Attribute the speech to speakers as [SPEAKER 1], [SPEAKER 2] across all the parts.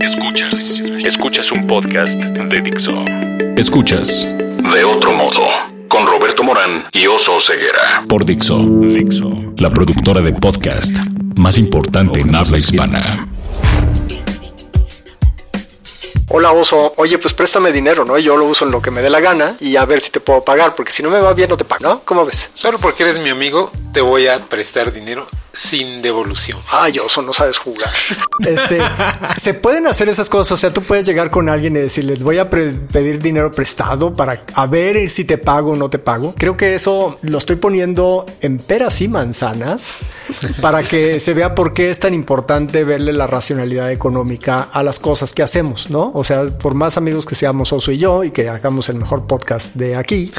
[SPEAKER 1] Escuchas. Escuchas un podcast de Dixo. Escuchas. De otro modo. Con Roberto Morán y Oso Ceguera. Por Dixo. Dixo. La productora de podcast más importante en habla hispana.
[SPEAKER 2] Hola oso, oye pues préstame dinero, ¿no? Yo lo uso en lo que me dé la gana y a ver si te puedo pagar, porque si no me va bien no te pago, ¿no? ¿Cómo ves?
[SPEAKER 3] Solo porque eres mi amigo, te voy a prestar dinero sin devolución.
[SPEAKER 2] Ay, oso, no sabes jugar. Este, se pueden hacer esas cosas. O sea, tú puedes llegar con alguien y decirles, voy a pedir dinero prestado para a ver si te pago o no te pago. Creo que eso lo estoy poniendo en peras y manzanas para que se vea por qué es tan importante verle la racionalidad económica a las cosas que hacemos, ¿no? O sea, por más amigos que seamos Oso y yo y que hagamos el mejor podcast de aquí,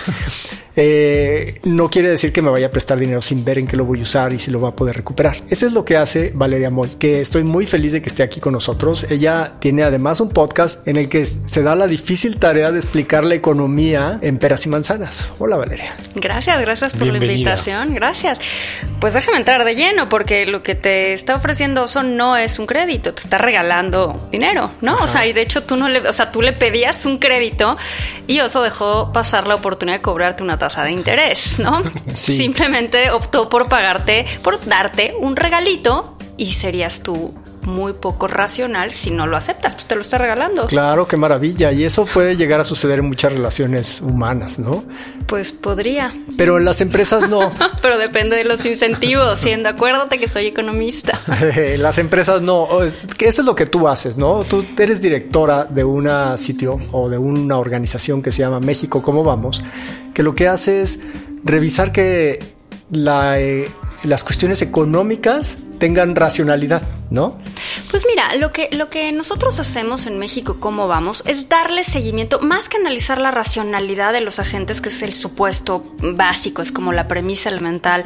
[SPEAKER 2] eh, no quiere decir que me vaya a prestar dinero sin ver en qué lo voy a usar y si lo va a poder recuperar. Eso es lo que hace Valeria Moy, que estoy muy feliz de que esté aquí con nosotros. Ella tiene además un podcast en el que se da la difícil tarea de explicar la economía en peras y manzanas. Hola Valeria.
[SPEAKER 4] Gracias, gracias por la invitación. Gracias. Pues déjame entrar de lleno porque lo que te está ofreciendo Oso no es un crédito, te está regalando dinero, ¿no? O sea, y de hecho tú no le, o sea, tú le pedías un crédito y Oso dejó pasar la oportunidad de cobrarte una tasa de interés, ¿no? Simplemente optó por pagarte, por un regalito y serías tú muy poco racional si no lo aceptas, pues te lo está regalando.
[SPEAKER 2] Claro, qué maravilla. Y eso puede llegar a suceder en muchas relaciones humanas, ¿no?
[SPEAKER 4] Pues podría.
[SPEAKER 2] Pero en las empresas no.
[SPEAKER 4] Pero depende de los incentivos, siendo acuérdate que soy economista.
[SPEAKER 2] las empresas no. Eso es lo que tú haces, ¿no? Tú eres directora de una sitio o de una organización que se llama México, ¿cómo vamos? Que lo que hace es revisar que la, eh, las cuestiones económicas tengan racionalidad, ¿no?
[SPEAKER 4] Pues mira, lo que, lo que nosotros hacemos en México, cómo vamos, es darle seguimiento, más que analizar la racionalidad de los agentes, que es el supuesto básico, es como la premisa elemental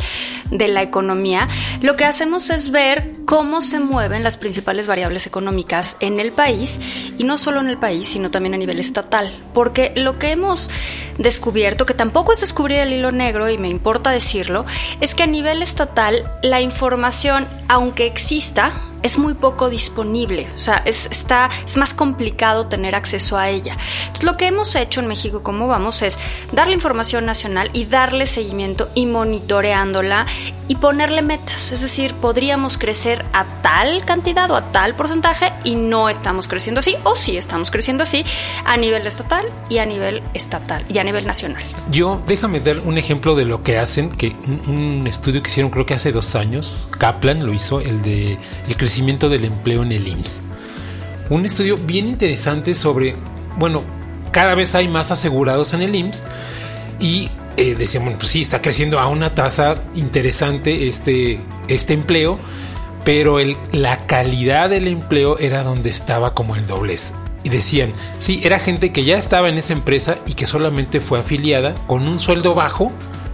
[SPEAKER 4] de la economía, lo que hacemos es ver cómo se mueven las principales variables económicas en el país, y no solo en el país, sino también a nivel estatal, porque lo que hemos descubierto, que tampoco es descubrir el hilo negro, y me importa decirlo, es que a nivel estatal la información aunque exista, es muy poco disponible, o sea, es, está, es más complicado tener acceso a ella. Entonces, lo que hemos hecho en México, como vamos, es darle información nacional y darle seguimiento y monitoreándola y ponerle metas. Es decir, podríamos crecer a tal cantidad o a tal porcentaje y no estamos creciendo así, o sí estamos creciendo así a nivel estatal y a nivel estatal y a nivel nacional.
[SPEAKER 3] Yo, déjame dar un ejemplo de lo que hacen, que un, estudio que hicieron creo que hace dos años, Kaplan lo hizo, el de el crecimiento del empleo en el IMSS. Un estudio bien interesante sobre, bueno, cada vez hay más asegurados en el IMSS y eh, decían, bueno, pues sí, está creciendo a una tasa interesante este, este empleo, pero la calidad del empleo era donde estaba como el doblez. Y decían, sí, era gente que ya estaba en esa empresa y que solamente fue afiliada con un sueldo bajo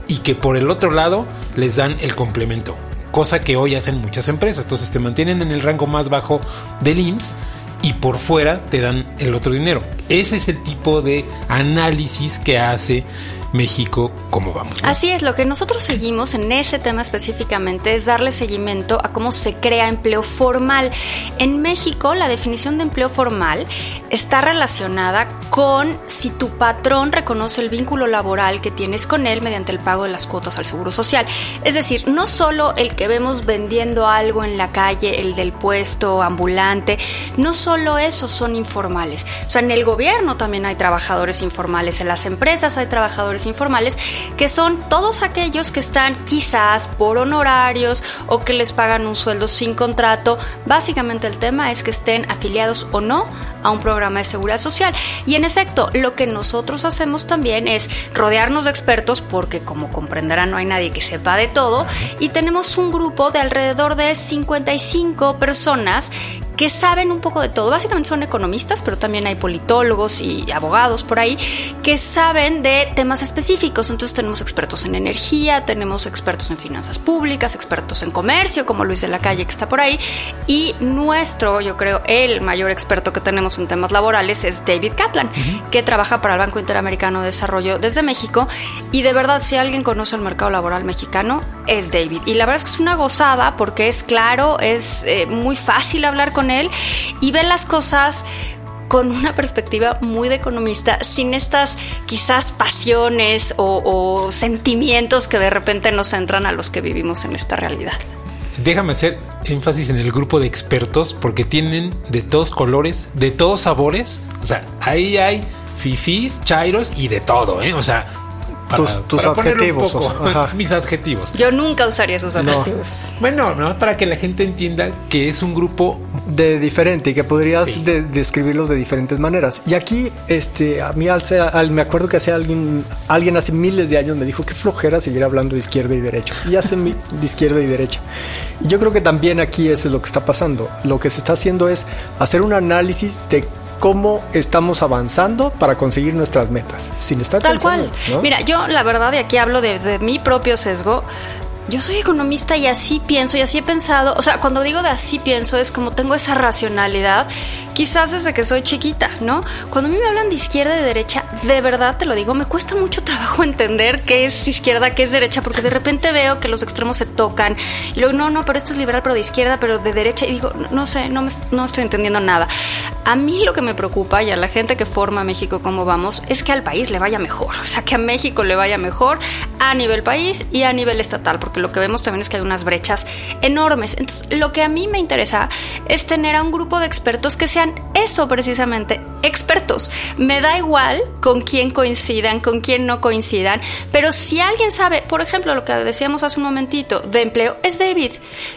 [SPEAKER 3] y que por el otro lado les dan el complemento cosa que hoy hacen muchas empresas. Entonces te mantienen en el rango más bajo del IMSS y por fuera te dan el otro dinero. Ese es el tipo de análisis que hace México, ¿cómo vamos?
[SPEAKER 4] Así es, lo que nosotros seguimos en ese tema específicamente es darle seguimiento a cómo se crea empleo formal. En México, la definición de empleo formal está relacionada con si tu patrón reconoce el vínculo laboral que tienes con él mediante el pago de las cuotas al Seguro Social. Es decir, no solo el que vemos vendiendo algo en la calle, el del puesto ambulante, no solo esos son informales. O sea, en el gobierno también hay trabajadores informales, en las empresas hay trabajadores informales, que son todos aquellos que están quizás por honorarios o que les pagan un sueldo sin contrato. Básicamente el tema es que estén afiliados o no a un programa de seguridad social. Y en efecto, lo que nosotros hacemos también es rodearnos de expertos, porque como comprenderán no hay nadie que sepa de todo, y tenemos un grupo de alrededor de 55 personas que saben un poco de todo. Básicamente son economistas, pero también hay politólogos y abogados por ahí que saben de temas específicos. Entonces tenemos expertos en energía, tenemos expertos en finanzas públicas, expertos en comercio, como Luis de la Calle que está por ahí. Y nuestro, yo creo, el mayor experto que tenemos en temas laborales es David Kaplan, que trabaja para el Banco Interamericano de Desarrollo desde México. Y de verdad, si alguien conoce el mercado laboral mexicano, es David. Y la verdad es que es una gozada porque es claro, es eh, muy fácil hablar con él y ve las cosas con una perspectiva muy de economista, sin estas quizás pasiones o, o, sentimientos que de repente nos entran a los que vivimos en esta realidad.
[SPEAKER 3] Déjame hacer énfasis en el grupo de expertos porque tienen de todos colores, de todos sabores. O sea, ahí hay fifís, chairos y de todo, ¿eh? O sea,
[SPEAKER 2] tus, adjetivos.
[SPEAKER 3] mis adjetivos.
[SPEAKER 4] Yo nunca usaría esos adjetivos.
[SPEAKER 3] Bueno, no, para que la gente entienda que es un grupo
[SPEAKER 2] de diferente y que podrías describirlos de diferentes maneras. Y aquí, este, a mí al, me acuerdo que hace alguien, alguien hace miles de años me dijo que flojera seguir hablando de izquierda y derecha. Y hace de izquierda y derecha. Y yo creo que también aquí eso es lo que está pasando. Lo que se está haciendo es hacer un análisis de cómo estamos avanzando para conseguir nuestras metas, sin estar
[SPEAKER 4] Tal cual. Mira, yo la verdad, y aquí hablo desde mi propio sesgo, yo soy economista y así pienso y así he pensado. O sea, cuando digo de así pienso es como tengo esa racionalidad, quizás desde que soy chiquita, ¿no? Cuando a mí me hablan de izquierda y de derecha, de verdad te lo digo, me cuesta mucho trabajo entender qué es izquierda, qué es derecha, porque de repente veo que los extremos se tocan y luego, no, no, pero esto es liberal, pero de izquierda, pero de derecha, y digo, no, sé, no, me, no estoy entendiendo nada. A mí lo que me preocupa y a la gente que forma México como vamos es que al país le vaya mejor, o sea, que a México le vaya mejor a nivel país y a nivel estatal, porque lo que vemos también es que hay unas brechas enormes. Entonces, lo que a mí me interesa es tener a un grupo de expertos que sean eso precisamente, expertos. Me da igual con quién coincidan, con quién no coincidan, pero si alguien sabe, por ejemplo, lo que decíamos hace un momentito de empleo, es David.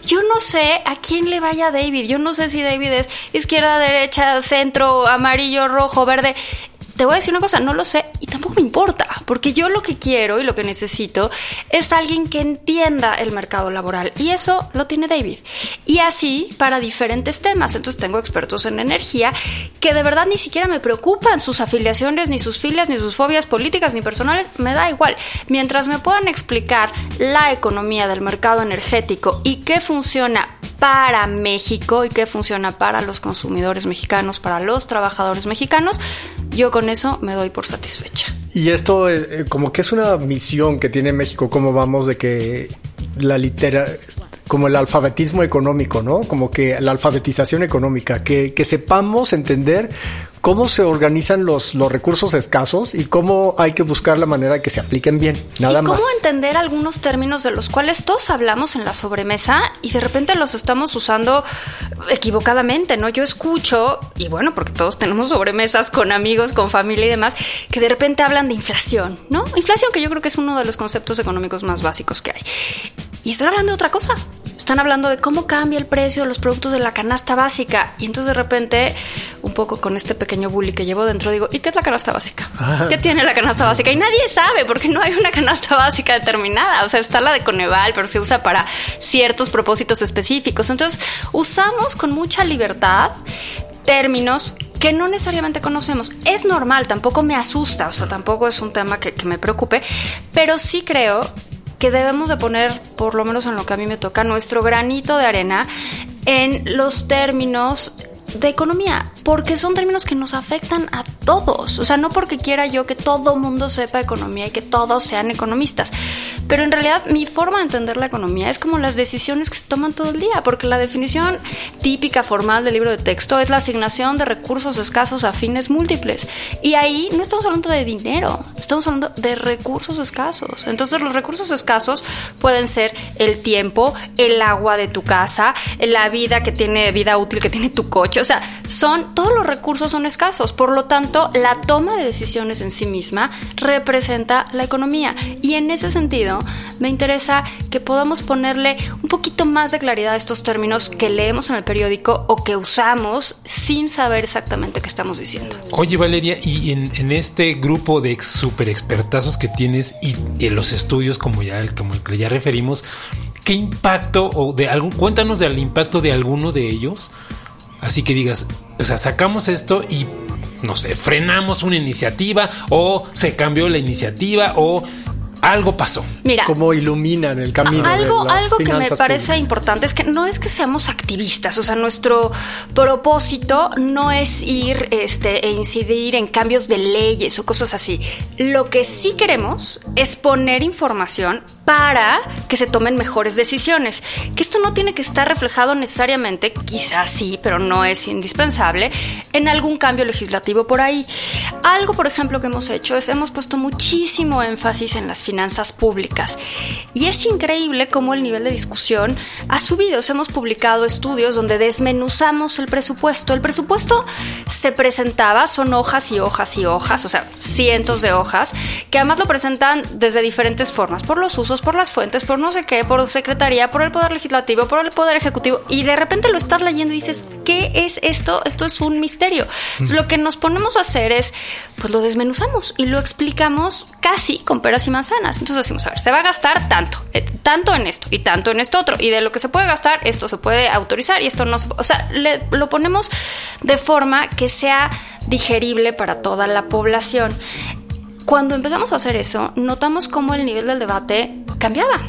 [SPEAKER 4] Yo no sé a quién le vaya David, yo no sé si David es izquierda, derecha, centro, amarillo, rojo, verde te voy a decir una cosa, no lo sé y tampoco me importa, porque yo lo que quiero y lo que necesito es alguien que entienda el mercado laboral y eso lo tiene David. Y así para diferentes temas. Entonces tengo expertos en energía que de verdad ni siquiera me preocupan sus afiliaciones, ni sus filias, ni sus fobias políticas, ni personales, me da igual. Mientras me puedan explicar la economía del mercado energético y qué funciona para México y qué funciona para los consumidores mexicanos, para los trabajadores mexicanos, yo con eso me doy por satisfecha.
[SPEAKER 2] Y esto eh, eh, como que es una misión que tiene México, como vamos de que la litera como el alfabetismo económico, ¿no? Como que la alfabetización económica, que, que sepamos entender cómo se organizan los, los recursos escasos y cómo hay que buscar la manera de que se apliquen bien. Nada
[SPEAKER 4] ¿Y cómo entender algunos términos de los cuales todos hablamos en la sobremesa y de repente los estamos usando equivocadamente, ¿no? Yo escucho, y bueno, porque todos tenemos sobremesas con amigos, con familia y demás, que de repente hablan de inflación, ¿no? Inflación que yo creo que es uno de los conceptos económicos más básicos que hay. Y están hablando de otra cosa están hablando de cómo cambia el precio de los productos de la canasta básica. Y entonces de repente, un poco con este pequeño bully que llevo dentro, digo, ¿y qué es la canasta básica? ¿Qué tiene la canasta básica? Y nadie sabe porque no hay una canasta básica determinada. O sea, está la de Coneval, pero se usa para ciertos propósitos específicos. Entonces, usamos con mucha libertad términos que no necesariamente conocemos. Es normal, tampoco me asusta, o sea, tampoco es un tema que, que me preocupe, pero sí creo que debemos de poner, por lo menos en lo que a mí me toca, nuestro granito de arena en los términos de economía, porque son términos que nos afectan a todos. O sea, no porque quiera yo que todo mundo sepa economía y que todos sean economistas, pero en realidad mi forma de entender la economía es como las decisiones que se toman todo el día, porque la definición típica formal del libro de texto es la asignación de recursos escasos a fines múltiples. Y ahí no estamos hablando de dinero, estamos hablando de recursos escasos. Entonces los recursos escasos pueden ser el tiempo, el agua de tu casa, la vida que tiene vida útil que tiene tu coche o sea, son, todos los recursos son escasos. Por lo tanto, la toma de decisiones en sí misma representa la economía. Y en ese sentido, me interesa que podamos ponerle un poquito más de claridad a estos términos que leemos en el periódico o que usamos sin saber exactamente qué estamos diciendo.
[SPEAKER 3] Oye, Valeria, y en, este grupo de super expertazos que tienes y en los estudios como ya como el que ya referimos, ¿qué impacto o de algún cuéntanos del impacto de alguno de ellos? Así que digas, o sea, sacamos esto y, no sé, frenamos una iniciativa o se cambió la iniciativa o algo pasó.
[SPEAKER 2] Mira, cómo iluminan el camino.
[SPEAKER 4] Algo, algo que me parece importante es que no es que seamos activistas, o sea, nuestro propósito no es ir este, e incidir en cambios de leyes o cosas así. Lo que sí queremos es poner información para que se tomen mejores decisiones. Que esto no tiene que estar reflejado necesariamente, quizás sí, pero no es indispensable, en algún cambio legislativo por ahí. Algo, por ejemplo, que hemos hecho es hemos puesto muchísimo énfasis en las finanzas públicas. Y es increíble cómo el nivel de discusión ha subido. hemos publicado estudios donde desmenuzamos el presupuesto. El presupuesto se presentaba, son hojas y hojas y hojas, o sea, cientos de hojas, que además lo presentan desde diferentes formas, por los usos por las fuentes, por no sé qué, por secretaría, por el poder legislativo, por el poder ejecutivo, y de repente lo estás leyendo y dices, ¿qué es esto? Esto es un misterio. lo que nos ponemos a hacer es, pues lo desmenuzamos y lo explicamos casi con peras y manzanas. Entonces decimos, a ver, se va a gastar tanto, eh, tanto en esto y tanto en esto otro, y de lo que se puede gastar, esto se puede autorizar y esto no se O sea, lo ponemos de forma que sea digerible para toda la población. Cuando empezamos a hacer eso, notamos cómo el nivel del debate cambiaba.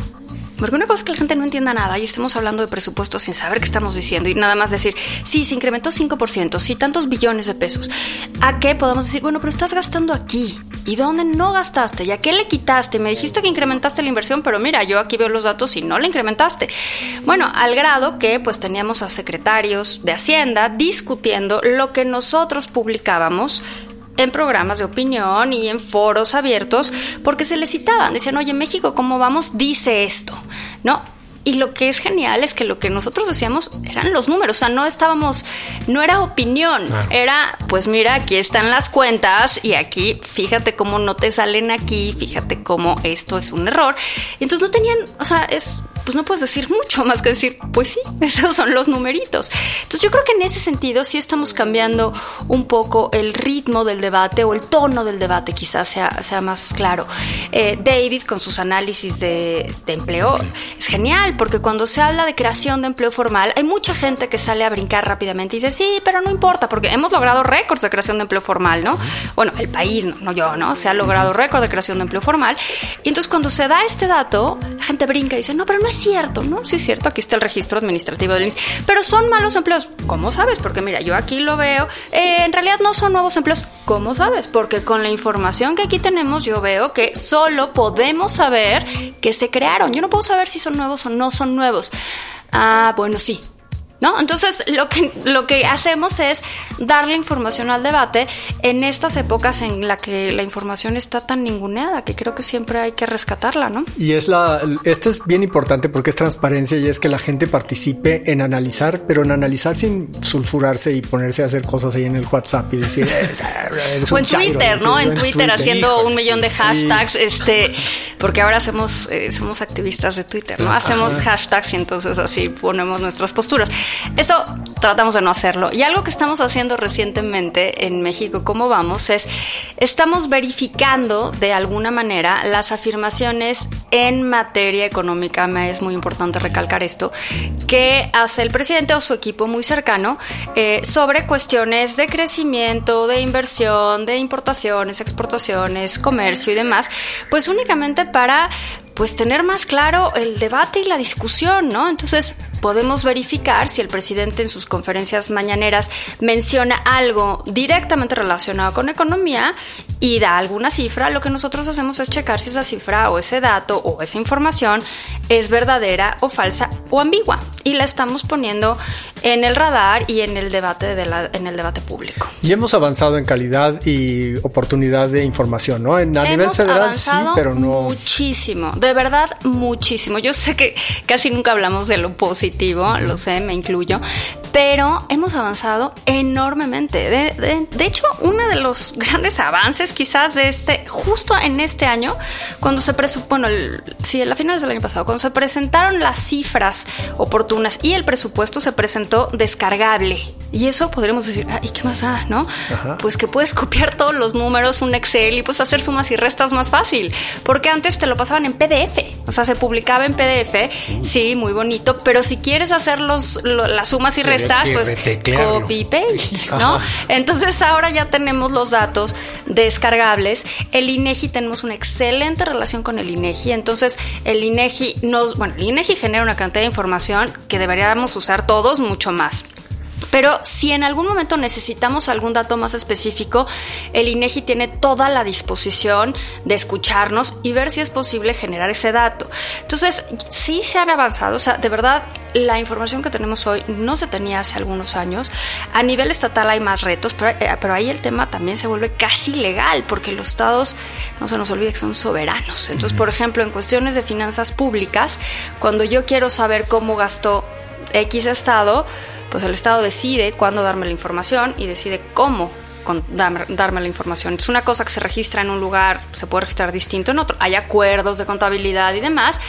[SPEAKER 4] Porque una cosa es que la gente no entienda nada y estemos hablando de presupuestos sin saber qué estamos diciendo y nada más decir, sí, se incrementó 5%, sí, tantos billones de pesos. ¿A qué podemos decir, bueno, pero estás gastando aquí? ¿Y dónde no gastaste? ¿Y a qué le quitaste? Me dijiste que incrementaste la inversión, pero mira, yo aquí veo los datos y no la incrementaste. Bueno, al grado que pues teníamos a secretarios de Hacienda discutiendo lo que nosotros publicábamos en programas de opinión y en foros abiertos porque se les citaban, decían, oye, México, ¿cómo vamos? Dice esto, ¿no? Y lo que es genial es que lo que nosotros decíamos eran los números, o sea, no estábamos, no era opinión, era, pues mira, aquí están las cuentas y aquí, fíjate cómo no te salen aquí, fíjate cómo esto es un error. Entonces no tenían, o sea, es pues no puedes decir mucho más que decir, pues sí, esos son los numeritos. Entonces yo creo que en ese sentido sí estamos cambiando un poco el ritmo del debate o el tono del debate, quizás sea, sea más claro. Eh, David con sus análisis de, de empleo es genial porque cuando se habla de creación de empleo formal hay mucha gente que sale a brincar rápidamente y dice, sí, pero no importa porque hemos logrado récords de creación de empleo formal, ¿no? Bueno, el país, no, no yo, ¿no? Se ha logrado récord de creación de empleo formal. Y entonces cuando se da este dato, la gente brinca y dice, no, pero no es cierto, ¿no? Sí es cierto, aquí está el registro administrativo del IMSS, pero son malos empleos. ¿Cómo sabes? Porque mira, yo aquí lo veo, eh, en realidad no son nuevos empleos. ¿Cómo sabes? Porque con la información que aquí tenemos yo veo que solo podemos saber que se crearon. Yo no puedo saber si son nuevos o no son nuevos. Ah, bueno, sí, ¿No? Entonces, lo que, lo que hacemos es darle información al debate en estas épocas en la que la información está tan ninguneada, que creo que siempre hay que rescatarla, ¿no?
[SPEAKER 2] Y es la, esto es bien importante porque es transparencia y es que la gente participe en analizar, pero en analizar sin sulfurarse y ponerse a hacer cosas ahí en el WhatsApp y decir,
[SPEAKER 4] o en Twitter, ¿no? en, Twitter, haciendo un millón de hashtags, este, porque ahora hacemos, eh, somos activistas de Twitter, ¿no? Hacemos hashtags y entonces así ponemos nuestras posturas. Eso tratamos de no hacerlo. Y algo que estamos haciendo recientemente en México, ¿cómo vamos? Es, estamos verificando de alguna manera las afirmaciones en materia económica, me es muy importante recalcar esto, que hace el presidente o su equipo muy cercano eh, sobre cuestiones de crecimiento, de inversión, de importaciones, exportaciones, comercio y demás, pues únicamente para pues tener más claro el debate y la discusión, ¿no? Entonces podemos verificar si el presidente en sus conferencias mañaneras menciona algo directamente relacionado con economía y da alguna cifra, lo que nosotros hacemos es checar si esa cifra o ese dato o esa información es verdadera o falsa o ambigua y la estamos poniendo en el radar y en el debate de la, en el debate público.
[SPEAKER 2] Y hemos avanzado en calidad y oportunidad de información, ¿no? En, a nivel federal sí, pero no
[SPEAKER 4] muchísimo, de verdad muchísimo. Yo sé que casi nunca hablamos de lo positivo, lo sé, me incluyo, pero hemos avanzado enormemente. De, de, hecho, uno de los grandes avances quizás de este, justo en este año, cuando se presupone, bueno, sí, a finales del año pasado, cuando se presentaron las cifras oportunas y el presupuesto se presentó descargable. Y eso podríamos decir, ¿y qué más da, no? Pues que puedes copiar todos los números, un Excel y pues hacer sumas y restas más fácil. Porque antes te lo pasaban en PDF. O sea, se publicaba en PDF, sí, muy bonito, pero si quieres hacer los, las sumas y restas, pues copy paste, ¿no? Entonces ahora ya tenemos los datos descargables. El INEGI tenemos una excelente relación con el INEGI. Entonces el INEGI nos, bueno, el INEGI genera una cantidad de información que deberíamos usar todos mucho más. Pero si en algún momento necesitamos algún dato más específico, el INEGI tiene toda la disposición de escucharnos y ver si es posible generar ese dato. Entonces, sí se han avanzado, o sea, de verdad la información que tenemos hoy no se tenía hace algunos años. A nivel estatal hay más retos, pero, eh, pero, ahí el tema también se vuelve casi legal, porque los estados, no se nos olvide que son soberanos. Entonces, por ejemplo, en cuestiones de finanzas públicas, cuando yo quiero saber cómo gastó X estado, pues el estado decide cuándo darme la información y decide cómo darme la información. Es una cosa que se registra en un lugar, se puede registrar distinto en otro. Hay acuerdos de contabilidad y demás,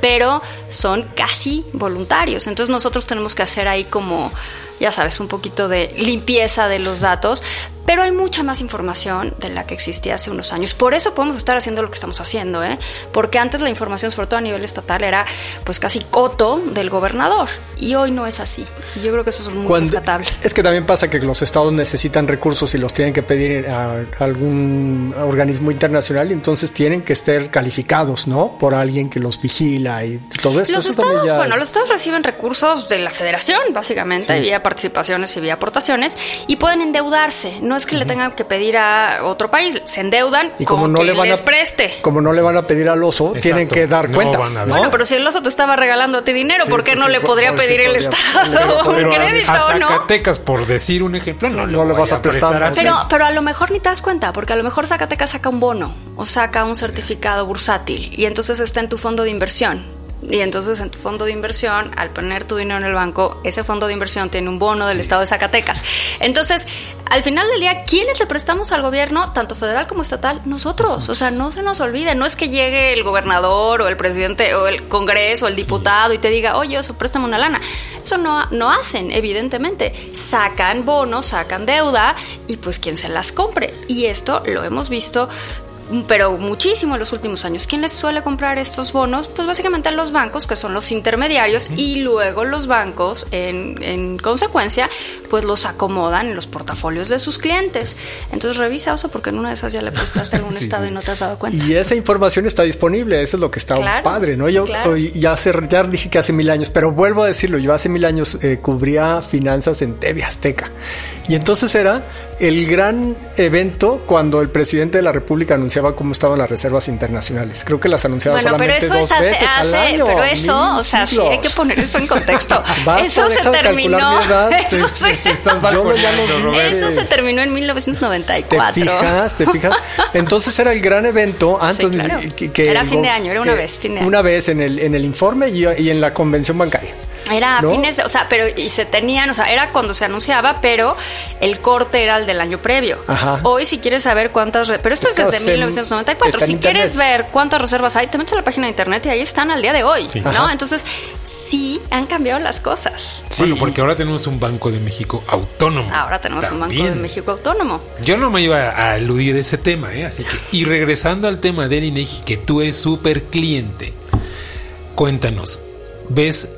[SPEAKER 4] pero son casi voluntarios. Entonces nosotros tenemos que hacer ahí como, ya sabes, un poquito de limpieza de los datos, pero hay mucha más información de la que existía hace unos años. Por eso podemos estar haciendo lo que estamos haciendo, ¿eh? porque antes la información, sobre todo a nivel estatal, era pues casi coto del gobernador y hoy no es así. yo creo que eso es muy rescatable.
[SPEAKER 2] Es que también pasa que los estados necesitan recursos y los tienen que pedir a algún organismo internacional y entonces tienen que estar calificados, ¿no? Por alguien que los vigila y todo esto.
[SPEAKER 4] Los estados, bueno, los estados reciben recursos de la federación, básicamente, vía participaciones y vía aportaciones y pueden endeudarse. No es que le tengan que pedir a otro país, se endeudan y como no le van les a, preste.
[SPEAKER 2] Como no le van a pedir al oso, tienen que dar cuentas. ¿no?
[SPEAKER 4] Bueno, pero si el oso te estaba regalando a ti dinero, ¿por qué pues no le podría pedir el Estado un crédito, a
[SPEAKER 3] Zacatecas, por decir un ejemplo, no, le, vas a prestar.
[SPEAKER 4] pero, pero a lo mejor ni te das cuenta, porque a lo mejor Zacatecas saca un bono o saca un certificado bursátil y entonces está en tu fondo de inversión y entonces en tu fondo de inversión, al poner tu dinero en el banco, ese fondo de inversión tiene un bono del estado de Zacatecas. Entonces, al final del día, ¿quiénes le prestamos al gobierno, tanto federal como estatal? Nosotros. O sea, no se nos olvide. No es que llegue el gobernador o el presidente o el congreso o el diputado y te diga, oye, eso, préstame una lana. Eso no, no hacen, evidentemente. Sacan bonos, sacan deuda y pues quien se las compre. Y esto lo hemos visto pero muchísimo en los últimos años. ¿Quién les suele comprar estos bonos? Pues básicamente los bancos, que son los intermediarios, y luego los bancos, en, en, consecuencia, pues los acomodan en los portafolios de sus clientes. Entonces revisa eso porque en una de esas ya le prestaste algún estado y no te has dado cuenta.
[SPEAKER 2] Y esa información está disponible, eso es lo que está padre, ¿no? yo ya, hace, ya dije que hace mil años, pero vuelvo a decirlo, yo hace mil años eh, cubría finanzas en TV Azteca. Y entonces era el gran evento cuando el presidente de la República anunciaba cómo estaban las reservas internacionales. Creo que las anunciaba solamente dos veces al año.
[SPEAKER 4] Pero eso, o sea, sí hay que poner esto en contexto. eso se terminó. eso, se, terminó en 1994.
[SPEAKER 2] ¿Te fijas? ¿Te fijas? Entonces era el gran evento antes
[SPEAKER 4] que, era fin de año, era una vez, fin de año.
[SPEAKER 2] Una vez en el, en el informe y, y en la convención bancaria.
[SPEAKER 4] Era fines, o sea, pero y se tenían, o sea, era cuando se anunciaba, pero el corte era el del año previo. Hoy, si quieres saber cuántas, pero esto es, desde 1994. Si quieres ver cuántas reservas hay, te metes a la página de internet y ahí están al día de hoy, ¿no? Entonces, sí han cambiado las cosas.
[SPEAKER 3] Bueno, porque ahora tenemos un Banco de México autónomo.
[SPEAKER 4] Ahora tenemos un Banco de México autónomo.
[SPEAKER 3] Yo no me iba a aludir ese tema, ¿eh? Así que, y regresando al tema del INEGI, que tú eres súper cliente, cuéntanos, ¿ves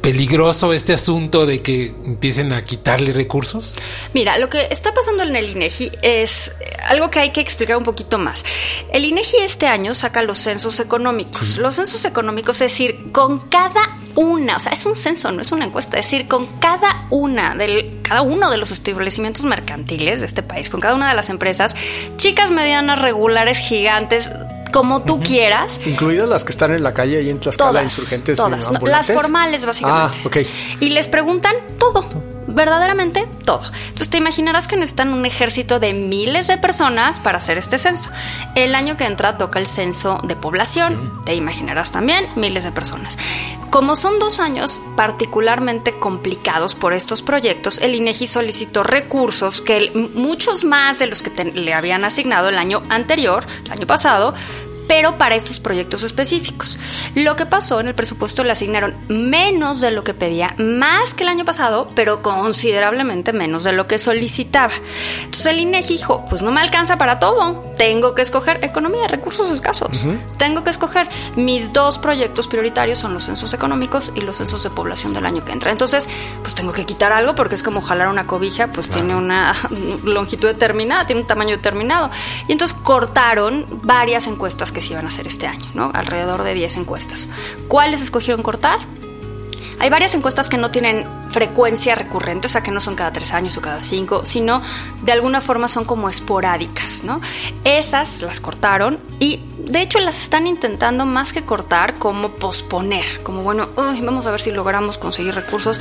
[SPEAKER 3] peligroso este asunto de que empiecen a quitarle recursos?
[SPEAKER 4] Mira, lo que está pasando en el INEGI es algo que hay que explicar un poquito más. El INEGI este año saca los censos económicos. Los censos económicos, es decir, con cada una, o sea, es un censo, no es una encuesta, es decir, con cada una del cada uno de los establecimientos mercantiles de este país, con cada una de las empresas, chicas, medianas, regulares, gigantes, como tú quieras.
[SPEAKER 2] Incluidas las que están en la calle y en Tlaxcala, todas, insurgentes.
[SPEAKER 4] Todas, las formales básicamente. Ah, ok. Y les preguntan todo verdaderamente todo. Entonces te imaginarás que necesitan un ejército de miles de personas para hacer este censo. El año que entra toca el censo de población, te imaginarás también miles de personas. Como son dos años particularmente complicados por estos proyectos, el INEGI solicitó recursos que muchos más de los que le habían asignado el año anterior, el año pasado, pero para estos proyectos específicos. Lo que pasó en el presupuesto le asignaron menos de lo que pedía, más que el año pasado, pero considerablemente menos de lo que solicitaba. Entonces el INEGI dijo, pues no me alcanza para todo, tengo que escoger economía, recursos escasos. Tengo que escoger mis dos proyectos prioritarios son los censos económicos y los censos de población del año que entra. Entonces, pues tengo que quitar algo porque es como jalar una cobija, pues tiene una longitud determinada, tiene un tamaño determinado. Y entonces cortaron varias encuestas que se iban a hacer este año, ¿no? Alrededor de 10 encuestas. ¿Cuáles escogieron cortar? hay varias encuestas que no tienen frecuencia recurrente, o sea, que no son cada tres años o cada cinco, sino de alguna forma son como esporádicas, ¿no? Esas las cortaron y de hecho las están intentando más que cortar, como posponer, como bueno, vamos a ver si logramos conseguir recursos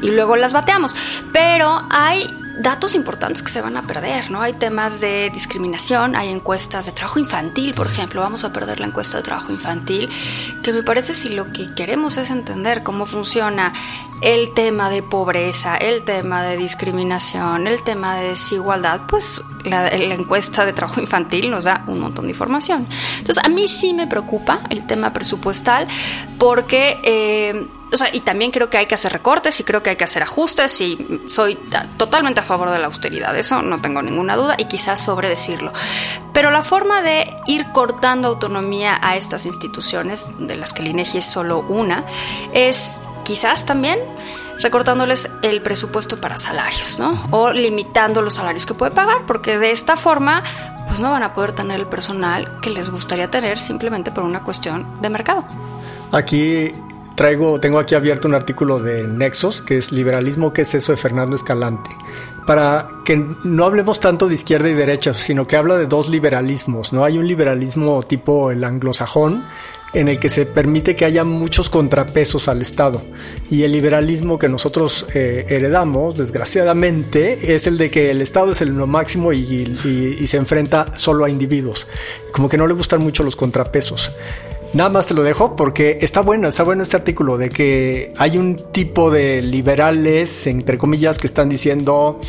[SPEAKER 4] y luego las bateamos. Pero hay datos importantes que se van a perder, ¿no? Hay temas de discriminación, hay encuestas de trabajo infantil, por ejemplo, vamos a perder la encuesta de trabajo infantil, que me parece si lo que queremos es entender cómo funciona el tema de pobreza, el tema de discriminación, el tema de desigualdad, pues la, encuesta de trabajo infantil nos da un montón de información. Entonces, a mí sí me preocupa el tema presupuestal porque... Eh, o sea, y también creo que hay que hacer recortes y creo que hay que hacer ajustes y soy totalmente a favor de la austeridad, eso no tengo ninguna duda y quizás sobre decirlo. Pero la forma de ir cortando autonomía a estas instituciones, de las que el INEGI es solo una, es quizás también recortándoles el presupuesto para salarios, ¿no? O limitando los salarios que puede pagar, porque de esta forma, pues no van a poder tener el personal que les gustaría tener simplemente por una cuestión de mercado.
[SPEAKER 2] Aquí traigo, tengo aquí abierto un artículo de Nexos, que es Liberalismo, ¿qué es eso de Fernando Escalante? Para que no hablemos tanto de izquierda y derecha, sino que habla de dos liberalismos, ¿no? Hay un liberalismo tipo el anglosajón, en el que se permite que haya muchos contrapesos al Estado. Y el liberalismo que nosotros eh, heredamos, desgraciadamente, es el de que el Estado es el lo máximo y, y, se enfrenta solo a individuos. Como que no le gustan mucho los contrapesos. Nada más te lo dejo porque está bueno, está bueno este artículo de que hay un tipo de liberales, entre comillas, que están diciendo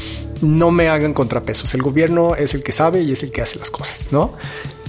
[SPEAKER 2] no me hagan contrapesos. El gobierno es el que sabe y es el que hace las cosas, ¿no?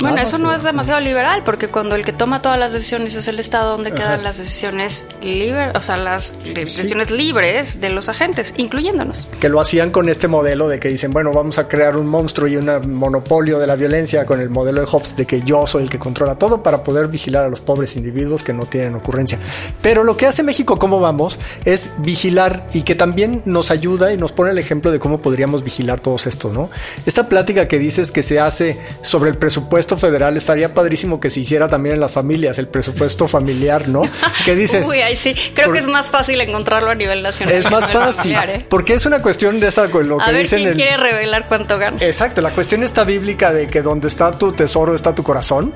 [SPEAKER 4] Bueno, eso no es demasiado liberal, porque cuando el que toma todas las decisiones es el Estado, donde quedan las decisiones libres, o sea, las decisiones libres de los agentes, incluyéndonos.
[SPEAKER 2] Que lo hacían con este modelo de que dicen, bueno, vamos a crear un monstruo y un monopolio de la violencia con el modelo de Hobbes de que yo soy el que controla todo para poder vigilar a los pobres individuos que no tienen ocurrencia. Pero lo que hace México, ¿cómo vamos? Es vigilar y que también nos ayuda y nos pone el ejemplo de cómo podríamos vigilar todos estos, ¿no? Esta plática que dices que se hace sobre el presupuesto federal estaría padrísimo que se hiciera también en las familias, el presupuesto familiar, ¿no? ¿Qué dices?
[SPEAKER 4] Uy, ahí sí, creo que es más fácil encontrarlo a nivel nacional.
[SPEAKER 2] Es más fácil, ¿eh? porque es una cuestión de esa, lo
[SPEAKER 4] a
[SPEAKER 2] que
[SPEAKER 4] ver
[SPEAKER 2] dicen.
[SPEAKER 4] ¿Quién quiere revelar cuánto gana?
[SPEAKER 2] Exacto, la cuestión está bíblica de que donde está tu tesoro está tu corazón.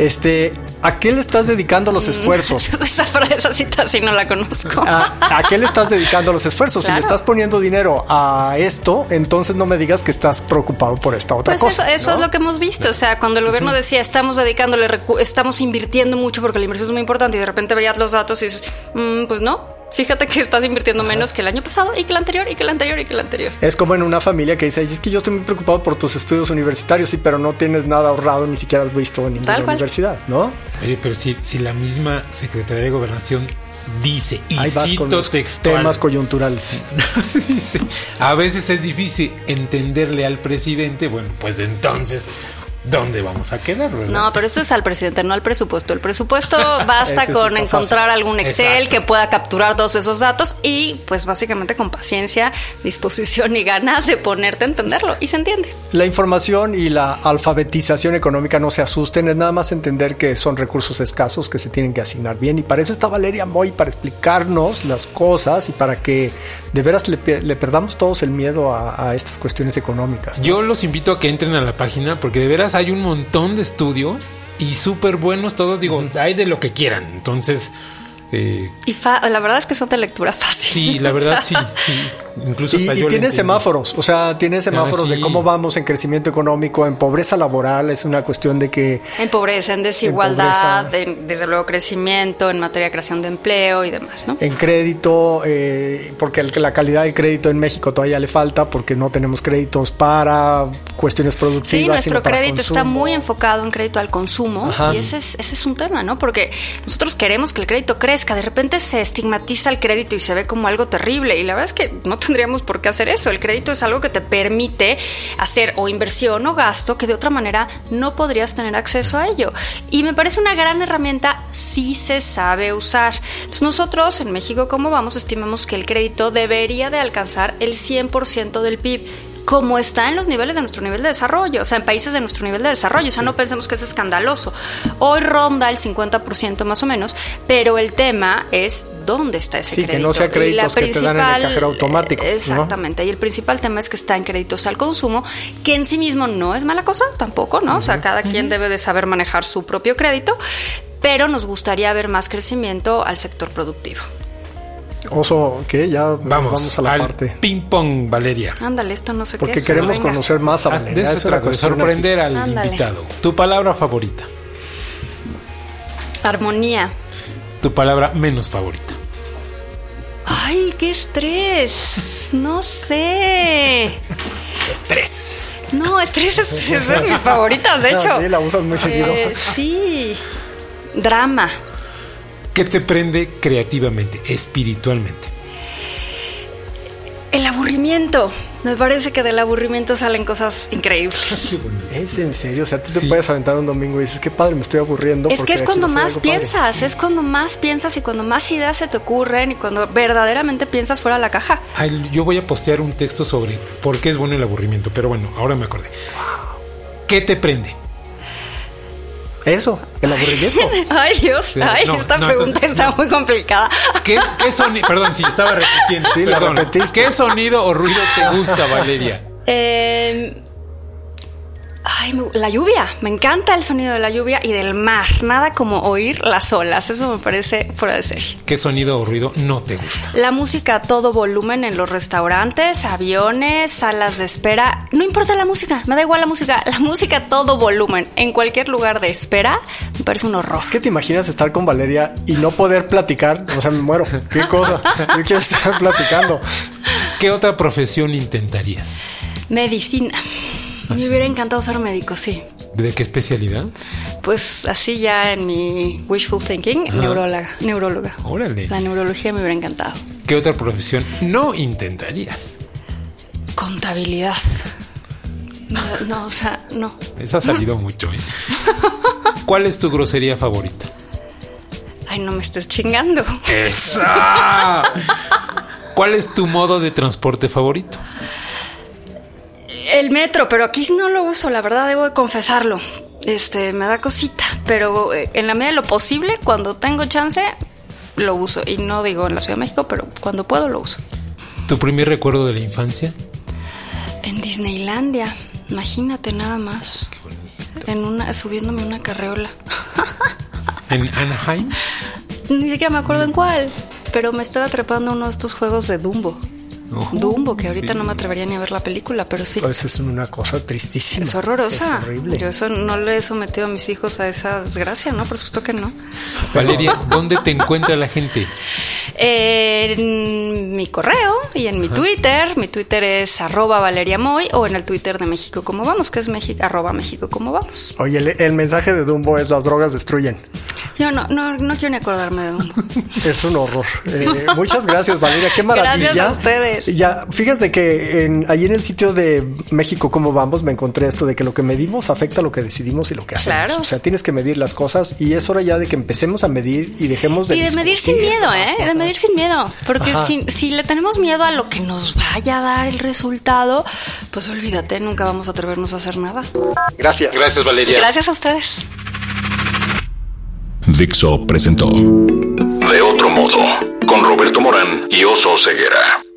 [SPEAKER 2] Este, ¿a qué le estás dedicando los mm, esfuerzos?
[SPEAKER 4] esa, esa cita sí no la conozco.
[SPEAKER 2] ¿A, qué le estás dedicando los esfuerzos? Si le estás poniendo dinero a esto, entonces no me digas que estás preocupado por esta otra
[SPEAKER 4] pues
[SPEAKER 2] cosa.
[SPEAKER 4] Eso, es lo que hemos visto. O sea, cuando el gobierno decía estamos dedicándole, estamos invirtiendo mucho porque la inversión es muy importante y de repente veías los datos y dices, mm, pues no, fíjate que estás invirtiendo menos que el año pasado y que el anterior y que el anterior y que el anterior.
[SPEAKER 2] Es como en una familia que dice, es que yo estoy muy preocupado por tus estudios universitarios, sí, pero no tienes nada ahorrado, ni siquiera has visto en ninguna universidad, ¿no?
[SPEAKER 3] Oye, pero si, si la misma Secretaría de Gobernación dice, y cito textual,
[SPEAKER 2] temas coyunturales.
[SPEAKER 3] dice, a veces es difícil entenderle al presidente, bueno, pues entonces ¿dónde vamos a quedar?
[SPEAKER 4] No, pero eso es al presidente, no al presupuesto. El presupuesto basta con encontrar algún Excel que pueda capturar todos esos datos y pues básicamente con paciencia, disposición y ganas de ponerte a entenderlo y se entiende.
[SPEAKER 2] La información y la alfabetización económica no se asusten, es nada más entender que son recursos escasos que se tienen que asignar bien y para eso está Valeria Moy, para explicarnos las cosas y para que de veras le, perdamos todos el miedo a, estas cuestiones económicas.
[SPEAKER 3] Yo los invito a que entren a la página porque de veras hay un montón de estudios y súper buenos todos, digo, hay de lo que quieran. Entonces,
[SPEAKER 4] eh, y la verdad es que son de lectura fácil.
[SPEAKER 3] Sí, la verdad sí.
[SPEAKER 2] Incluso y, y tiene semáforos, o sea, tiene ah, semáforos de cómo vamos en crecimiento económico, en pobreza laboral, es una cuestión de que...
[SPEAKER 4] En pobreza, en desigualdad, en desde luego crecimiento, en materia de creación de empleo y demás, ¿no?
[SPEAKER 2] En crédito, eh, porque la calidad del crédito en México todavía le falta porque no tenemos créditos para cuestiones productivas.
[SPEAKER 4] Sí, nuestro crédito está muy enfocado en crédito al consumo y ese es, ese es un tema, ¿no? Porque nosotros queremos que el crédito crezca De repente se estigmatiza el crédito y se ve como algo terrible. Y la verdad es que no tendríamos por qué hacer eso. El crédito es algo que te permite hacer o inversión o gasto que de otra manera no podrías tener acceso a ello. Y me parece una gran herramienta si se sabe usar. Entonces nosotros en México, como vamos, estimamos que el crédito debería de alcanzar el 100% del PIB como está en los niveles de nuestro nivel de desarrollo, o sea, en países de nuestro nivel de desarrollo. O sea, no pensemos que es escandaloso. Hoy ronda el 50% más o menos, pero el tema es dónde está ese
[SPEAKER 2] sí,
[SPEAKER 4] crédito.
[SPEAKER 2] que no sea créditos que te dan en el cajero automático.
[SPEAKER 4] Exactamente. Y el principal tema es que está en créditos al consumo, que en sí mismo no es mala cosa, tampoco, ¿no? O sea, cada quien debe de saber manejar su propio crédito, pero nos gustaría ver más crecimiento al sector productivo.
[SPEAKER 2] Oso, ¿qué? Ya vamos, a la parte.
[SPEAKER 3] Ping pong, Valeria.
[SPEAKER 4] Ándale, esto no sé
[SPEAKER 2] Porque
[SPEAKER 4] qué
[SPEAKER 2] es, queremos conocer más a Valeria.
[SPEAKER 3] De eso, de sorprender al invitado. Tu palabra favorita.
[SPEAKER 4] Armonía.
[SPEAKER 3] Tu palabra menos favorita.
[SPEAKER 4] Ay, qué estrés. No sé.
[SPEAKER 2] Estrés.
[SPEAKER 4] No, estrés es, de mis favoritas, de hecho.
[SPEAKER 2] Sí, la usas muy seguido.
[SPEAKER 4] Eh, sí. Drama.
[SPEAKER 3] ¿Qué te prende creativamente, espiritualmente?
[SPEAKER 4] El aburrimiento. Me parece que del aburrimiento salen cosas increíbles.
[SPEAKER 2] Es en serio, o sea, tú te puedes aventar un domingo y dices, qué padre, me estoy aburriendo.
[SPEAKER 4] Es que es cuando más piensas, es cuando más piensas y cuando más ideas se te ocurren y cuando verdaderamente piensas fuera de la caja.
[SPEAKER 3] yo voy a postear un texto sobre por qué es bueno el aburrimiento, pero bueno, ahora me acordé. ¿Qué te prende?
[SPEAKER 2] Eso, el aburrimiento.
[SPEAKER 4] Ay, Dios, ay, esta pregunta está muy complicada.
[SPEAKER 3] ¿Qué, qué sonido? Perdón, si estaba repitiendo. Sí, perdón. ¿Qué sonido o ruido te gusta, Valeria?
[SPEAKER 4] Eh, Ay, la lluvia. Me encanta el sonido de la lluvia y del mar. Nada como oír las olas. Eso me parece fuera de serie.
[SPEAKER 3] ¿Qué sonido o ruido no te gusta?
[SPEAKER 4] La música a todo volumen en los restaurantes, aviones, salas de espera. No importa la música, me da igual la música. La música a todo volumen, en cualquier lugar de espera, me parece un horror.
[SPEAKER 2] Es que te imaginas estar con Valeria y no poder platicar. O sea, me muero. ¿Qué cosa? Yo quiero estar platicando.
[SPEAKER 3] ¿Qué otra profesión intentarías?
[SPEAKER 4] Medicina. Me hubiera encantado ser médico, sí.
[SPEAKER 3] ¿De qué especialidad?
[SPEAKER 4] Pues así ya en mi wishful thinking, neuróloga, neuróloga.
[SPEAKER 3] Órale.
[SPEAKER 4] La neurología me hubiera encantado.
[SPEAKER 3] ¿Qué otra profesión no intentarías?
[SPEAKER 4] Contabilidad. No, o sea, no.
[SPEAKER 3] Esa ha salido mucho, ¿eh? ¿Cuál es tu grosería favorita?
[SPEAKER 4] Ay, no me estés chingando.
[SPEAKER 3] ¡Esa! ¿Cuál es tu modo de transporte favorito?
[SPEAKER 4] El metro, pero aquí no lo uso, la verdad, debo de confesarlo. Este, me da cosita, pero eh, en la medida de lo posible, cuando tengo chance, lo uso. Y no digo en la Ciudad de México, pero cuando puedo lo uso.
[SPEAKER 3] ¿Tu primer recuerdo de la infancia?
[SPEAKER 4] En Disneylandia, imagínate nada más. En una, subiéndome una carreola.
[SPEAKER 3] ¿En Anaheim?
[SPEAKER 4] Ni siquiera me acuerdo en cuál, pero me estaba atrapando uno de estos juegos de Dumbo. Dumbo, que ahorita no me atrevería ni a ver la película, pero sí.
[SPEAKER 2] Pues es una cosa tristísima.
[SPEAKER 4] Es horrorosa. Es horrible. Yo eso no le he sometido a mis hijos a esa desgracia, ¿no? Por supuesto que no.
[SPEAKER 3] Valeria, ¿dónde te encuentra la gente?
[SPEAKER 4] En mi correo y en mi Twitter. Mi Twitter es arroba Valeria Moy o en el Twitter de México como vamos, que es México, arroba México como vamos.
[SPEAKER 2] Oye, el, mensaje de Dumbo es las drogas destruyen.
[SPEAKER 4] Yo no, no, no quiero ni acordarme de Dumbo.
[SPEAKER 2] es un horror. Eh, muchas gracias, Valeria. Qué maravilla.
[SPEAKER 4] Gracias a ustedes.
[SPEAKER 2] Ya, fíjate que en, allí en el sitio de México, ¿cómo vamos? Me encontré esto de que lo que medimos afecta a lo que decidimos y lo que hacemos. Claro. O sea, tienes que medir las cosas y es hora ya de que empecemos a medir y dejemos de.
[SPEAKER 4] Y de medir sin miedo, ¿eh? De medir sin miedo. Porque si, si le tenemos miedo a lo que nos vaya a dar el resultado, pues olvídate, nunca vamos a atrevernos a hacer nada.
[SPEAKER 2] Gracias.
[SPEAKER 3] Gracias, Valeria.
[SPEAKER 4] Gracias a ustedes.
[SPEAKER 1] Dixo presentó De otro modo con Roberto Morán y Oso Ceguera.